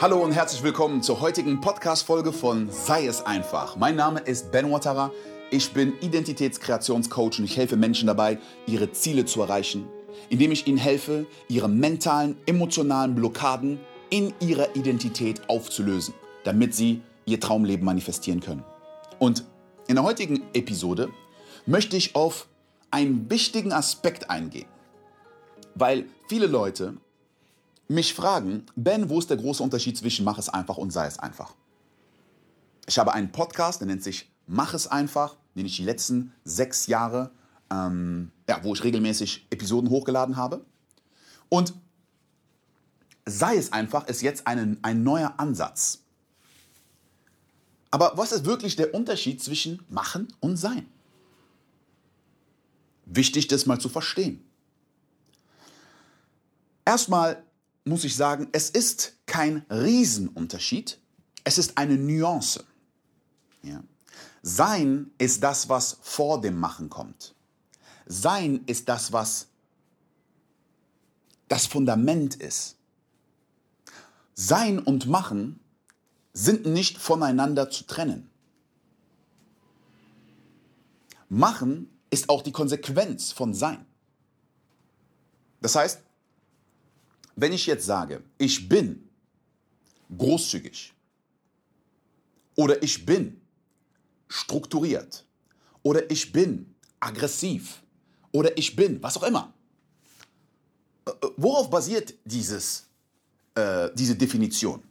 Hallo und herzlich willkommen zur heutigen Podcast-Folge von Sei es einfach. Mein Name ist Ben Watara. Ich bin Identitätskreationscoach und ich helfe Menschen dabei, ihre Ziele zu erreichen, indem ich ihnen helfe, ihre mentalen, emotionalen Blockaden in ihrer Identität aufzulösen, damit sie ihr Traumleben manifestieren können. Und in der heutigen Episode möchte ich auf einen wichtigen Aspekt eingehen, weil viele Leute mich fragen, Ben, wo ist der große Unterschied zwischen mach es einfach und sei es einfach? Ich habe einen Podcast, der nennt sich Mach es einfach, den ich die letzten sechs Jahre, ähm, ja, wo ich regelmäßig Episoden hochgeladen habe. Und sei es einfach ist jetzt ein, ein neuer Ansatz. Aber was ist wirklich der Unterschied zwischen machen und sein? Wichtig, das mal zu verstehen. Erstmal muss ich sagen, es ist kein Riesenunterschied, es ist eine Nuance. Ja. Sein ist das, was vor dem Machen kommt. Sein ist das, was das Fundament ist. Sein und Machen sind nicht voneinander zu trennen. Machen ist auch die Konsequenz von Sein. Das heißt, wenn ich jetzt sage, ich bin großzügig oder ich bin strukturiert oder ich bin aggressiv oder ich bin, was auch immer, äh, äh, worauf basiert dieses, äh, diese Definition?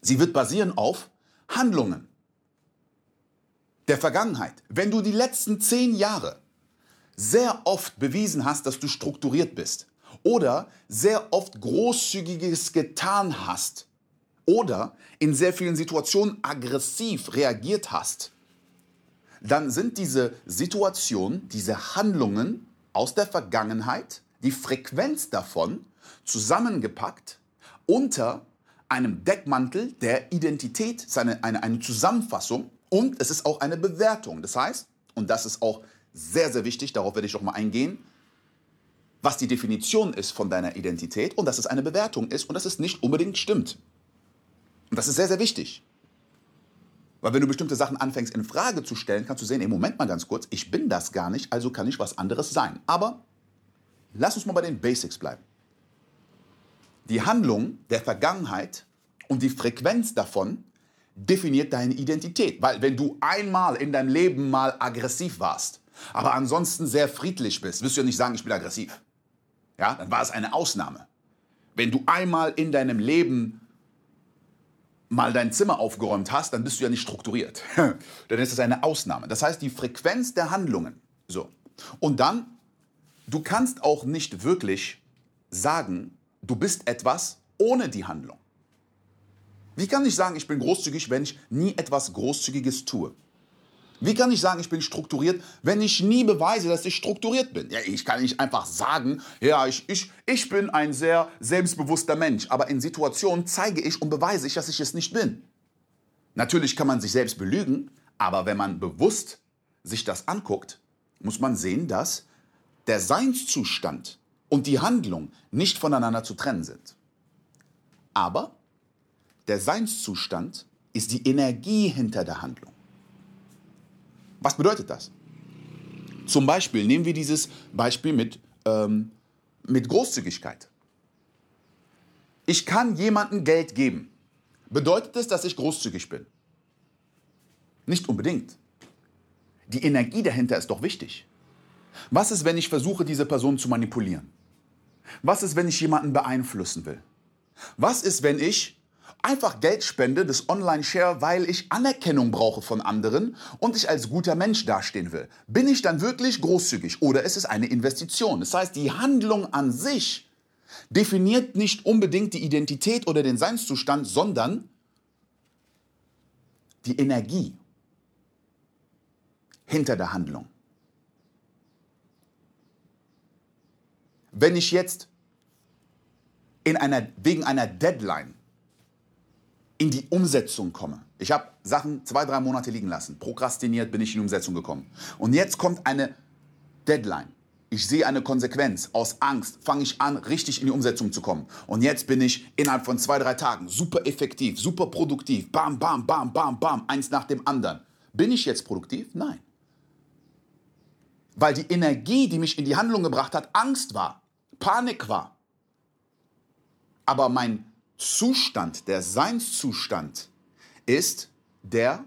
Sie wird basieren auf Handlungen der Vergangenheit. Wenn du die letzten zehn Jahre sehr oft bewiesen hast, dass du strukturiert bist, oder sehr oft Großzügiges getan hast oder in sehr vielen Situationen aggressiv reagiert hast, dann sind diese Situationen, diese Handlungen aus der Vergangenheit, die Frequenz davon zusammengepackt unter einem Deckmantel der Identität, seine, eine, eine Zusammenfassung und es ist auch eine Bewertung. Das heißt, und das ist auch sehr, sehr wichtig, darauf werde ich auch mal eingehen, was die Definition ist von deiner Identität und dass es eine Bewertung ist und dass es nicht unbedingt stimmt. Und das ist sehr, sehr wichtig. Weil wenn du bestimmte Sachen anfängst in Frage zu stellen, kannst du sehen, im Moment mal ganz kurz, ich bin das gar nicht, also kann ich was anderes sein. Aber lass uns mal bei den Basics bleiben. Die Handlung der Vergangenheit und die Frequenz davon definiert deine Identität. Weil wenn du einmal in deinem Leben mal aggressiv warst, aber ansonsten sehr friedlich bist, wirst du ja nicht sagen, ich bin aggressiv ja, dann war es eine Ausnahme. Wenn du einmal in deinem Leben mal dein Zimmer aufgeräumt hast, dann bist du ja nicht strukturiert. dann ist es eine Ausnahme. Das heißt, die Frequenz der Handlungen. So. Und dann, du kannst auch nicht wirklich sagen, du bist etwas ohne die Handlung. Wie kann ich sagen, ich bin großzügig, wenn ich nie etwas Großzügiges tue? Wie kann ich sagen, ich bin strukturiert, wenn ich nie beweise, dass ich strukturiert bin? Ja, ich kann nicht einfach sagen, ja, ich, ich, ich bin ein sehr selbstbewusster Mensch, aber in Situationen zeige ich und beweise ich, dass ich es nicht bin. Natürlich kann man sich selbst belügen, aber wenn man bewusst sich das anguckt, muss man sehen, dass der Seinszustand und die Handlung nicht voneinander zu trennen sind. Aber der Seinszustand ist die Energie hinter der Handlung. Was bedeutet das? Zum Beispiel nehmen wir dieses Beispiel mit, ähm, mit Großzügigkeit. Ich kann jemandem Geld geben. Bedeutet es, dass ich großzügig bin? Nicht unbedingt. Die Energie dahinter ist doch wichtig. Was ist, wenn ich versuche, diese Person zu manipulieren? Was ist, wenn ich jemanden beeinflussen will? Was ist, wenn ich einfach Geld spende, das Online-Share, weil ich Anerkennung brauche von anderen und ich als guter Mensch dastehen will. Bin ich dann wirklich großzügig oder ist es eine Investition? Das heißt, die Handlung an sich definiert nicht unbedingt die Identität oder den Seinszustand, sondern die Energie hinter der Handlung. Wenn ich jetzt in einer, wegen einer Deadline in die Umsetzung komme. Ich habe Sachen zwei, drei Monate liegen lassen. Prokrastiniert bin ich in die Umsetzung gekommen. Und jetzt kommt eine Deadline. ich sehe eine Konsequenz. Aus Angst fange ich an, richtig in die Umsetzung zu kommen. Und jetzt bin ich innerhalb von zwei, drei Tagen super effektiv, super produktiv. Bam, bam, bam, bam, bam, eins nach dem anderen. Bin ich jetzt produktiv? Nein. Weil die Energie, die mich in die Handlung gebracht hat, Angst war, Panik war. Aber mein Zustand, der Seinszustand ist der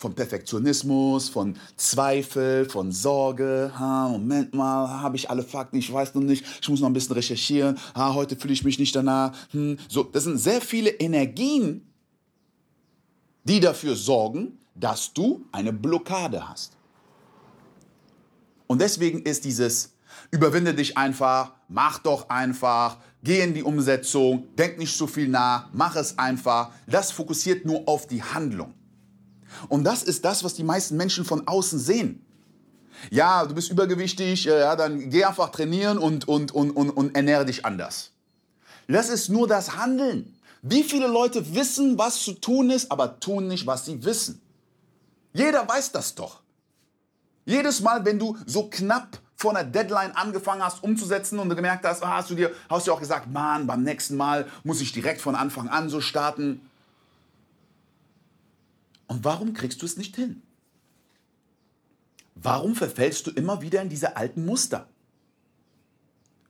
von Perfektionismus, von Zweifel, von Sorge. Ha, Moment mal, habe ich alle Fakten? Ich weiß noch nicht. Ich muss noch ein bisschen recherchieren. Ha, heute fühle ich mich nicht danach. Hm. So, das sind sehr viele Energien, die dafür sorgen, dass du eine Blockade hast. Und deswegen ist dieses überwinde dich einfach, mach doch einfach, geh in die Umsetzung, denk nicht so viel nach, mach es einfach. Das fokussiert nur auf die Handlung. Und das ist das, was die meisten Menschen von außen sehen. Ja, du bist übergewichtig, äh, ja, dann geh einfach trainieren und, und, und, und, und ernähre dich anders. Das ist nur das Handeln. Wie viele Leute wissen, was zu tun ist, aber tun nicht, was sie wissen? Jeder weiß das doch. Jedes Mal, wenn du so knapp vor einer Deadline angefangen hast umzusetzen und du gemerkt hast, ah, hast du dir, hast du auch gesagt, Mann, beim nächsten Mal muss ich direkt von Anfang an so starten. Und warum kriegst du es nicht hin? Warum verfällst du immer wieder in diese alten Muster?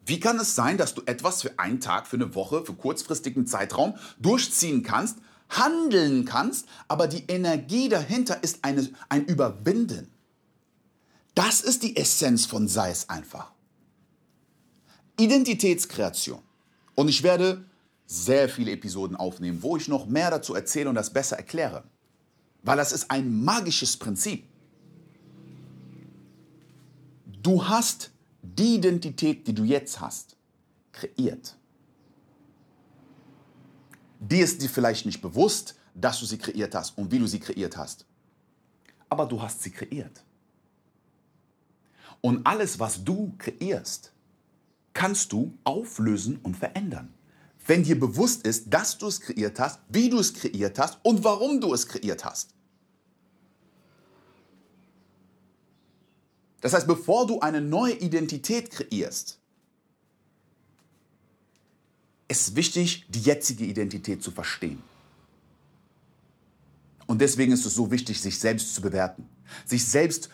Wie kann es sein, dass du etwas für einen Tag, für eine Woche, für kurzfristigen Zeitraum durchziehen kannst, handeln kannst, aber die Energie dahinter ist eine, ein Überwinden? Das ist die Essenz von Sei es einfach. Identitätskreation. Und ich werde sehr viele Episoden aufnehmen, wo ich noch mehr dazu erzähle und das besser erkläre. Weil das ist ein magisches Prinzip. Du hast die Identität, die du jetzt hast, kreiert. Die ist dir vielleicht nicht bewusst, dass du sie kreiert hast und wie du sie kreiert hast. Aber du hast sie kreiert. Und alles, was du kreierst, kannst du auflösen und verändern. Wenn dir bewusst ist, dass du es kreiert hast, wie du es kreiert hast und warum du es kreiert hast. Das heißt, bevor du eine neue Identität kreierst, ist wichtig, die jetzige Identität zu verstehen. Und deswegen ist es so wichtig, sich selbst zu bewerten, sich selbst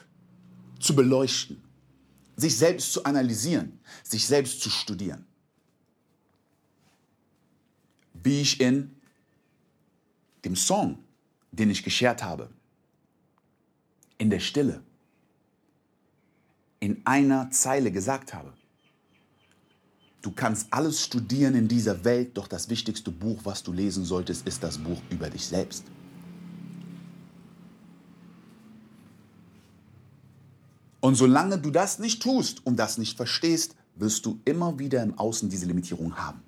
zu beleuchten, sich selbst zu analysieren, sich selbst zu studieren. Wie ich in dem Song, den ich geschert habe, in der Stille, in einer Zeile gesagt habe. Du kannst alles studieren in dieser Welt, doch das wichtigste Buch, was du lesen solltest, ist das Buch über dich selbst. Und solange du das nicht tust und das nicht verstehst, wirst du immer wieder im Außen diese Limitierung haben.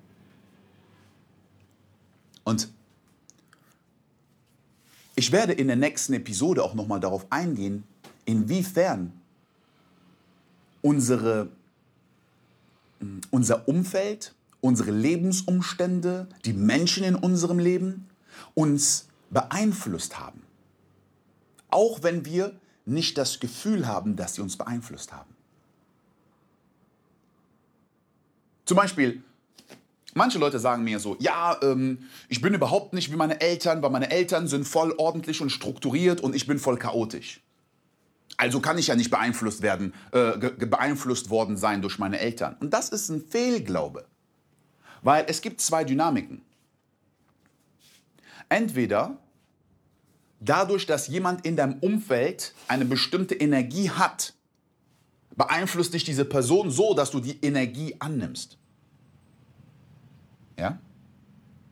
Und ich werde in der nächsten Episode auch nochmal darauf eingehen, inwiefern unsere, unser Umfeld, unsere Lebensumstände, die Menschen in unserem Leben uns beeinflusst haben. Auch wenn wir nicht das Gefühl haben, dass sie uns beeinflusst haben. Zum Beispiel, manche Leute sagen mir so, ja, ähm, ich bin überhaupt nicht wie meine Eltern, weil meine Eltern sind voll ordentlich und strukturiert und ich bin voll chaotisch. Also kann ich ja nicht beeinflusst werden, äh, beeinflusst worden sein durch meine Eltern. Und das ist ein Fehlglaube. Weil es gibt zwei Dynamiken. Entweder dadurch, dass jemand in deinem Umfeld eine bestimmte Energie hat, beeinflusst dich diese Person so, dass du die Energie annimmst. Ja?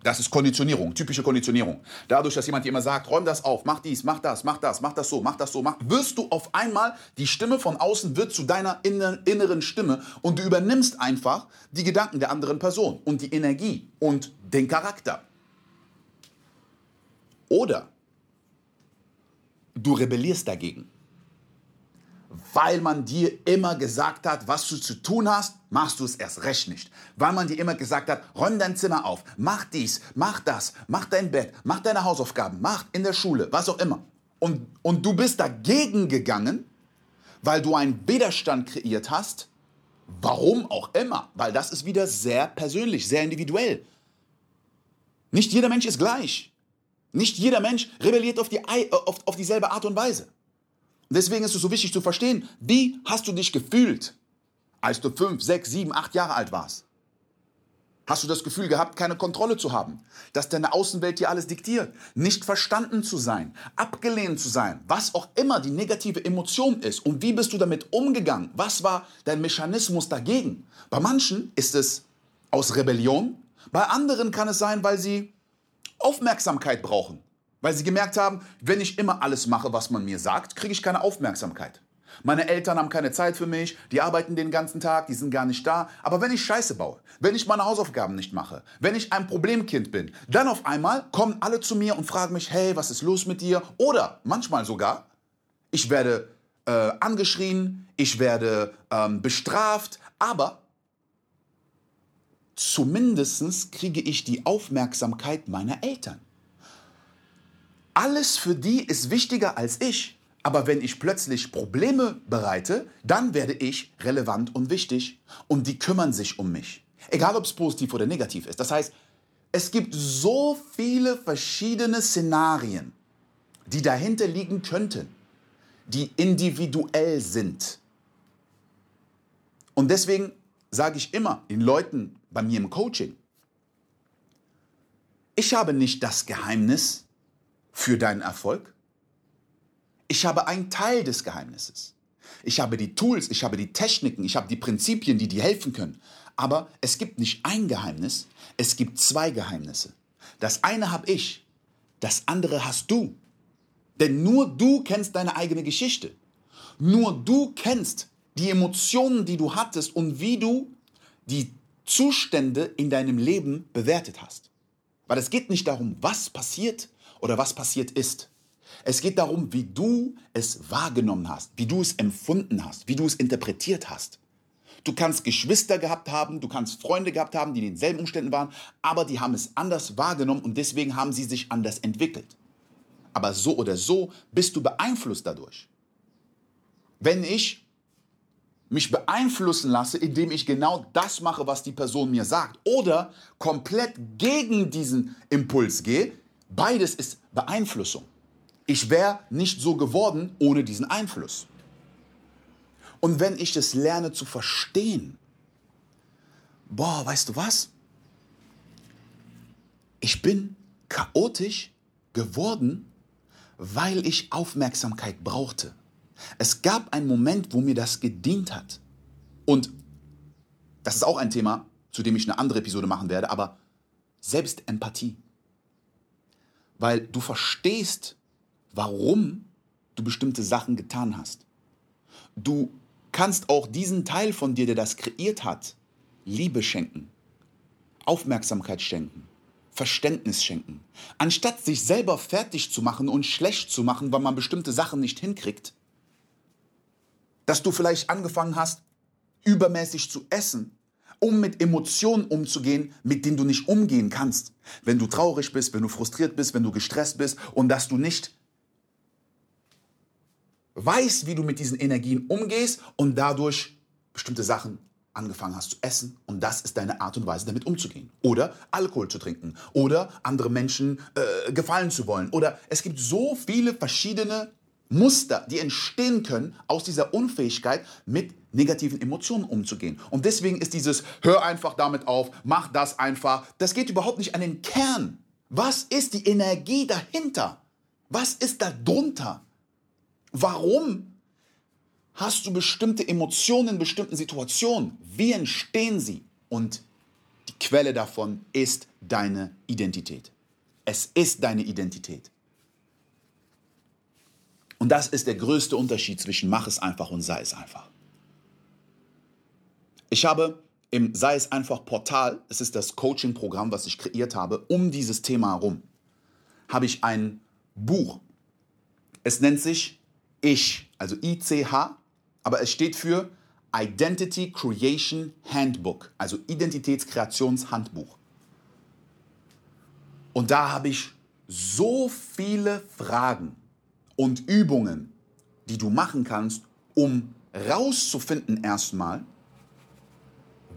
Das ist Konditionierung, typische Konditionierung. Dadurch, dass jemand dir immer sagt, räum das auf, mach dies, mach das, mach das, mach das so, mach das so, mach, wirst du auf einmal, die Stimme von außen wird zu deiner inneren Stimme und du übernimmst einfach die Gedanken der anderen Person und die Energie und den Charakter. Oder du rebellierst dagegen weil man dir immer gesagt hat, was du zu tun hast, machst du es erst recht nicht. Weil man dir immer gesagt hat, räum dein Zimmer auf, mach dies, mach das, mach dein Bett, mach deine Hausaufgaben, mach in der Schule, was auch immer. Und, und du bist dagegen gegangen, weil du einen Widerstand kreiert hast Warum auch immer, weil das ist wieder sehr persönlich, sehr individuell. Nicht jeder Mensch ist gleich. Nicht jeder Mensch rebelliert auf, die, äh, auf, auf dieselbe Art und Weise. Und deswegen ist es so wichtig zu verstehen, wie hast du dich gefühlt, als du fünf, sechs, sieben, acht Jahre alt warst? Hast du das Gefühl gehabt, keine Kontrolle zu haben? Dass deine Außenwelt dir alles diktiert? Nicht verstanden zu sein? Abgelehnt zu sein? Was auch immer die negative Emotion ist. Und wie bist du damit umgegangen? Was war dein Mechanismus dagegen? Bei manchen ist es aus Rebellion. Bei anderen kann es sein, weil sie Aufmerksamkeit brauchen. Weil sie gemerkt haben, wenn ich immer alles mache, was man mir sagt, kriege ich keine Aufmerksamkeit. Meine Eltern haben keine Zeit für mich, die arbeiten den ganzen Tag, die sind gar nicht da. Aber wenn ich Scheiße baue, wenn ich meine Hausaufgaben nicht mache, wenn ich ein Problemkind bin, dann auf einmal kommen alle zu mir und fragen mich, hey, was ist los mit dir? Oder manchmal sogar, ich werde äh, angeschrien, ich werde ähm, bestraft, aber zumindest kriege ich die Aufmerksamkeit meiner Eltern. Alles für die ist wichtiger als ich. Aber wenn ich plötzlich Probleme bereite, dann werde ich relevant und wichtig und die kümmern sich um mich. Egal ob es positiv oder negativ ist. Das heißt, es gibt so viele verschiedene Szenarien, die dahinter liegen könnten, die individuell sind. Und deswegen sage ich immer den Leuten bei mir im Coaching, ich habe nicht das Geheimnis für deinen Erfolg. Ich habe einen Teil des Geheimnisses. Ich habe die Tools, ich habe die Techniken, ich habe die Prinzipien, die dir helfen können. Aber es gibt nicht ein Geheimnis, es gibt zwei Geheimnisse. Das eine habe ich, das andere hast du. Denn nur du kennst deine eigene Geschichte. Nur du kennst die Emotionen, die du hattest und wie du die Zustände in deinem Leben bewertet hast. Weil es geht nicht darum, was passiert oder was passiert ist. Es geht darum, wie du es wahrgenommen hast, wie du es empfunden hast, wie du es interpretiert hast. Du kannst Geschwister gehabt haben, du kannst Freunde gehabt haben, die in denselben Umständen waren, aber die haben es anders wahrgenommen und deswegen haben sie sich anders entwickelt. Aber so oder so bist du beeinflusst dadurch. Wenn ich mich beeinflussen lasse, indem ich genau das mache, was die Person mir sagt, oder komplett gegen diesen Impuls gehe, beides ist Beeinflussung. Ich wäre nicht so geworden ohne diesen Einfluss. Und wenn ich es lerne zu verstehen, boah, weißt du was? Ich bin chaotisch geworden, weil ich Aufmerksamkeit brauchte. Es gab einen Moment, wo mir das gedient hat. Und das ist auch ein Thema, zu dem ich eine andere Episode machen werde, aber Selbstempathie. Weil du verstehst, warum du bestimmte Sachen getan hast. Du kannst auch diesen Teil von dir, der das kreiert hat, Liebe schenken, Aufmerksamkeit schenken, Verständnis schenken. Anstatt sich selber fertig zu machen und schlecht zu machen, weil man bestimmte Sachen nicht hinkriegt, dass du vielleicht angefangen hast, übermäßig zu essen, um mit Emotionen umzugehen, mit denen du nicht umgehen kannst. Wenn du traurig bist, wenn du frustriert bist, wenn du gestresst bist und dass du nicht weißt, wie du mit diesen Energien umgehst und dadurch bestimmte Sachen angefangen hast zu essen und das ist deine Art und Weise, damit umzugehen. Oder Alkohol zu trinken oder andere Menschen äh, gefallen zu wollen. Oder es gibt so viele verschiedene Muster, die entstehen können aus dieser Unfähigkeit, mit negativen Emotionen umzugehen. Und deswegen ist dieses Hör einfach damit auf, mach das einfach, das geht überhaupt nicht an den Kern. Was ist die Energie dahinter? Was ist da drunter? Warum hast du bestimmte Emotionen in bestimmten Situationen? Wie entstehen sie? Und die Quelle davon ist deine Identität. Es ist deine Identität. Und das ist der größte Unterschied zwischen mach es einfach und sei es einfach. Ich habe im Sei es einfach Portal, es ist das Coaching-Programm, was ich kreiert habe, um dieses Thema herum, habe ich ein Buch. Es nennt sich ich, also ICH, aber es steht für Identity Creation Handbook, also Identitätskreationshandbuch. Und da habe ich so viele Fragen und Übungen, die du machen kannst, um rauszufinden erstmal,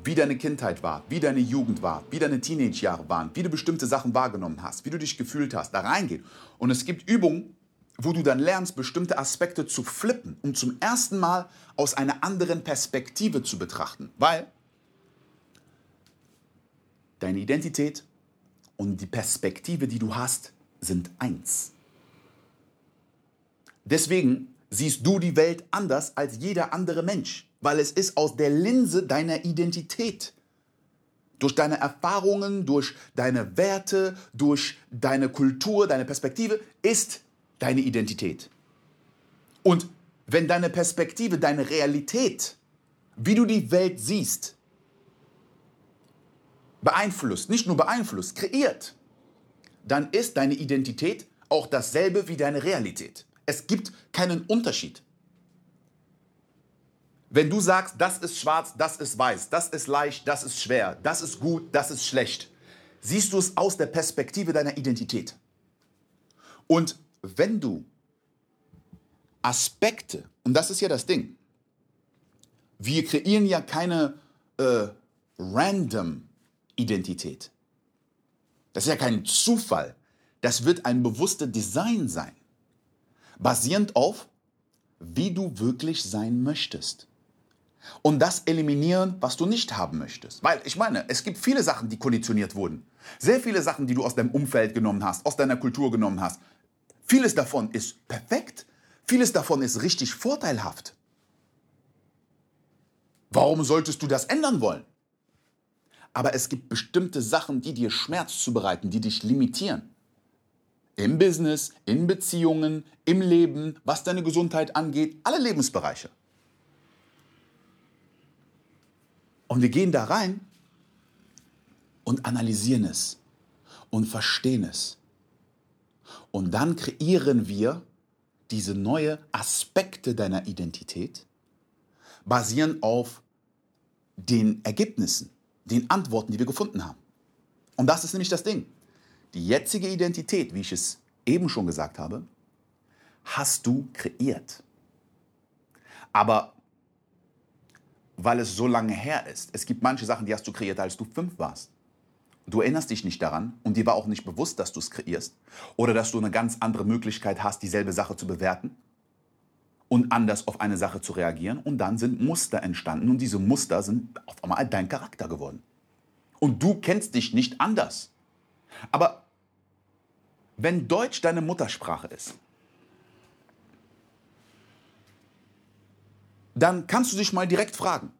wie deine Kindheit war, wie deine Jugend war, wie deine Teenage-Jahre waren, wie du bestimmte Sachen wahrgenommen hast, wie du dich gefühlt hast, da reingehen. Und es gibt Übungen, wo du dann lernst, bestimmte Aspekte zu flippen und zum ersten Mal aus einer anderen Perspektive zu betrachten. Weil deine Identität und die Perspektive, die du hast, sind eins. Deswegen siehst du die Welt anders als jeder andere Mensch, weil es ist aus der Linse deiner Identität. Durch deine Erfahrungen, durch deine Werte, durch deine Kultur, deine Perspektive ist deine Identität. Und wenn deine Perspektive, deine Realität, wie du die Welt siehst, beeinflusst, nicht nur beeinflusst, kreiert, dann ist deine Identität auch dasselbe wie deine Realität. Es gibt keinen Unterschied. Wenn du sagst, das ist schwarz, das ist weiß, das ist leicht, das ist schwer, das ist gut, das ist schlecht, siehst du es aus der Perspektive deiner Identität. Und wenn du Aspekte, und das ist ja das Ding, wir kreieren ja keine äh, random Identität. Das ist ja kein Zufall. Das wird ein bewusstes Design sein basierend auf, wie du wirklich sein möchtest. Und das eliminieren, was du nicht haben möchtest. Weil ich meine, es gibt viele Sachen, die konditioniert wurden. Sehr viele Sachen, die du aus deinem Umfeld genommen hast, aus deiner Kultur genommen hast. Vieles davon ist perfekt. Vieles davon ist richtig vorteilhaft. Warum solltest du das ändern wollen? Aber es gibt bestimmte Sachen, die dir Schmerz zubereiten, die dich limitieren. Im Business, in Beziehungen, im Leben, was deine Gesundheit angeht, alle Lebensbereiche. Und wir gehen da rein und analysieren es und verstehen es. Und dann kreieren wir diese neue Aspekte deiner Identität basierend auf den Ergebnissen, den Antworten, die wir gefunden haben. Und das ist nämlich das Ding. Die jetzige Identität, wie ich es eben schon gesagt habe, hast du kreiert. Aber weil es so lange her ist, es gibt manche Sachen, die hast du kreiert, als du fünf warst. Du erinnerst dich nicht daran und dir war auch nicht bewusst, dass du es kreierst. Oder dass du eine ganz andere Möglichkeit hast, dieselbe Sache zu bewerten und anders auf eine Sache zu reagieren. Und dann sind Muster entstanden und diese Muster sind auf einmal dein Charakter geworden. Und du kennst dich nicht anders. Aber wenn Deutsch deine Muttersprache ist, dann kannst du dich mal direkt fragen,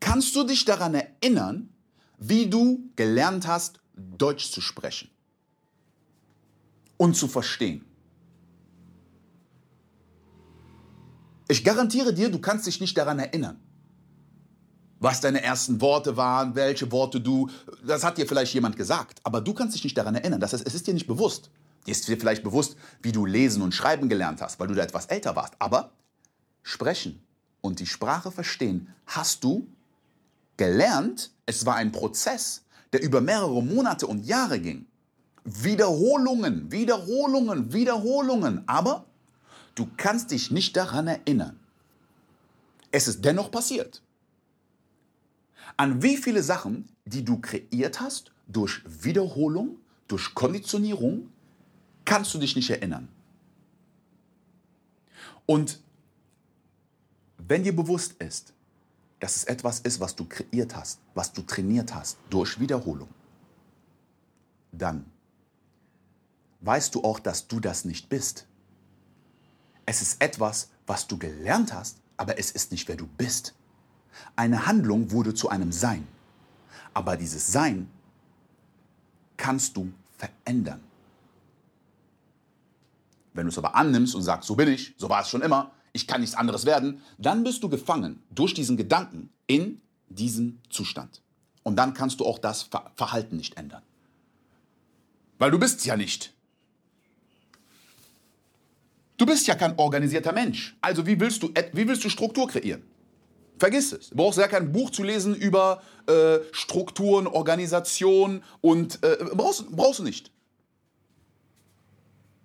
kannst du dich daran erinnern, wie du gelernt hast, Deutsch zu sprechen und zu verstehen? Ich garantiere dir, du kannst dich nicht daran erinnern was deine ersten Worte waren, welche Worte du, das hat dir vielleicht jemand gesagt, aber du kannst dich nicht daran erinnern. Das heißt, es ist dir nicht bewusst. Dir ist dir vielleicht bewusst, wie du lesen und schreiben gelernt hast, weil du da etwas älter warst. Aber sprechen und die Sprache verstehen hast du gelernt. Es war ein Prozess, der über mehrere Monate und Jahre ging. Wiederholungen, Wiederholungen, Wiederholungen. Aber du kannst dich nicht daran erinnern. Es ist dennoch passiert. An wie viele Sachen, die du kreiert hast, durch Wiederholung, durch Konditionierung, kannst du dich nicht erinnern. Und wenn dir bewusst ist, dass es etwas ist, was du kreiert hast, was du trainiert hast durch Wiederholung, dann weißt du auch, dass du das nicht bist. Es ist etwas, was du gelernt hast, aber es ist nicht, wer du bist. Eine Handlung wurde zu einem Sein. Aber dieses Sein kannst du verändern. Wenn du es aber annimmst und sagst, so bin ich, so war es schon immer, ich kann nichts anderes werden, dann bist du gefangen durch diesen Gedanken in diesem Zustand. Und dann kannst du auch das Verhalten nicht ändern. Weil du bist ja nicht. Du bist ja kein organisierter Mensch. Also wie willst du, wie willst du Struktur kreieren? Vergiss es. Du brauchst ja kein Buch zu lesen über äh, Strukturen, Organisation und äh, brauchst, brauchst du nicht.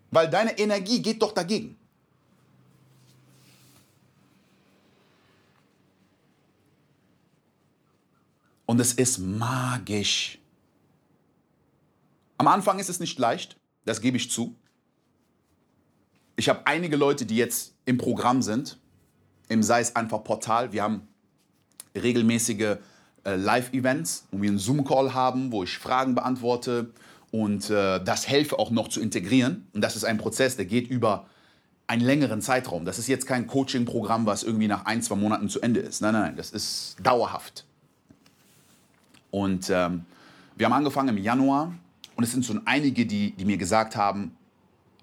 Weil deine Energie geht doch dagegen. Und es ist magisch. Am Anfang ist es nicht leicht, das gebe ich zu. Ich habe einige Leute, die jetzt im Programm sind, im Sei es einfach Portal. Wir haben regelmäßige äh, Live-Events, wo wir einen Zoom-Call haben, wo ich Fragen beantworte und äh, das helfe auch noch zu integrieren. Und das ist ein Prozess, der geht über einen längeren Zeitraum. Das ist jetzt kein Coaching-Programm, was irgendwie nach ein, zwei Monaten zu Ende ist. Nein, nein, nein, das ist dauerhaft. Und ähm, wir haben angefangen im Januar und es sind so einige, die, die mir gesagt haben,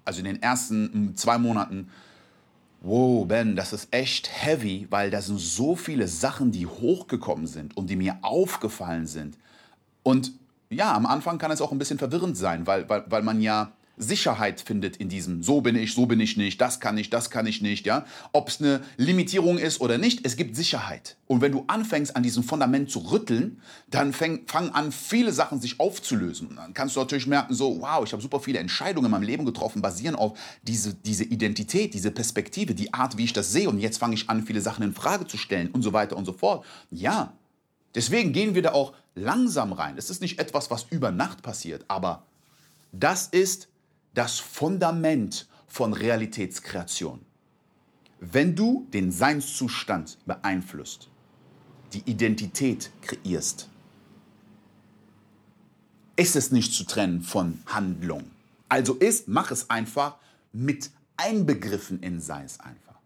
also in den ersten zwei Monaten, wow, Ben, das ist echt heavy, weil da sind so viele Sachen, die hochgekommen sind und die mir aufgefallen sind. Und ja, am Anfang kann es auch ein bisschen verwirrend sein, weil, weil, weil man ja Sicherheit findet in diesem, so bin ich, so bin ich nicht, das kann ich, das kann ich nicht, ja. Ob es eine Limitierung ist oder nicht, es gibt Sicherheit. Und wenn du anfängst, an diesem Fundament zu rütteln, dann fangen an, viele Sachen sich aufzulösen. Und dann kannst du natürlich merken, so, wow, ich habe super viele Entscheidungen in meinem Leben getroffen, basieren auf diese, diese Identität, diese Perspektive, die Art, wie ich das sehe. Und jetzt fange ich an, viele Sachen in Frage zu stellen und so weiter und so fort. Ja, deswegen gehen wir da auch langsam rein. Es ist nicht etwas, was über Nacht passiert, aber das ist das Fundament von Realitätskreation. Wenn du den Seinszustand beeinflusst, die Identität kreierst, ist es nicht zu trennen von Handlung. Also ist, mach es einfach mit einbegriffen in sei es einfach.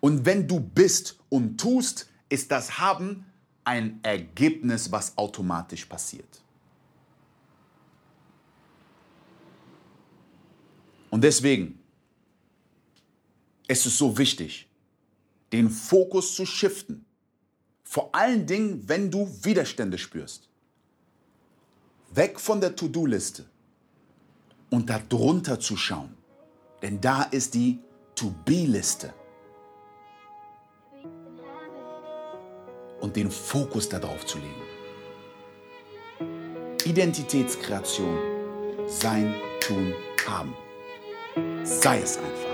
Und wenn du bist und tust, ist das Haben ein Ergebnis, was automatisch passiert. Und deswegen ist es so wichtig, den Fokus zu shiften. Vor allen Dingen, wenn du Widerstände spürst. Weg von der To-Do-Liste und darunter zu schauen. Denn da ist die To-Be-Liste. Und den Fokus darauf zu legen. Identitätskreation, sein, tun, haben sei es einfach.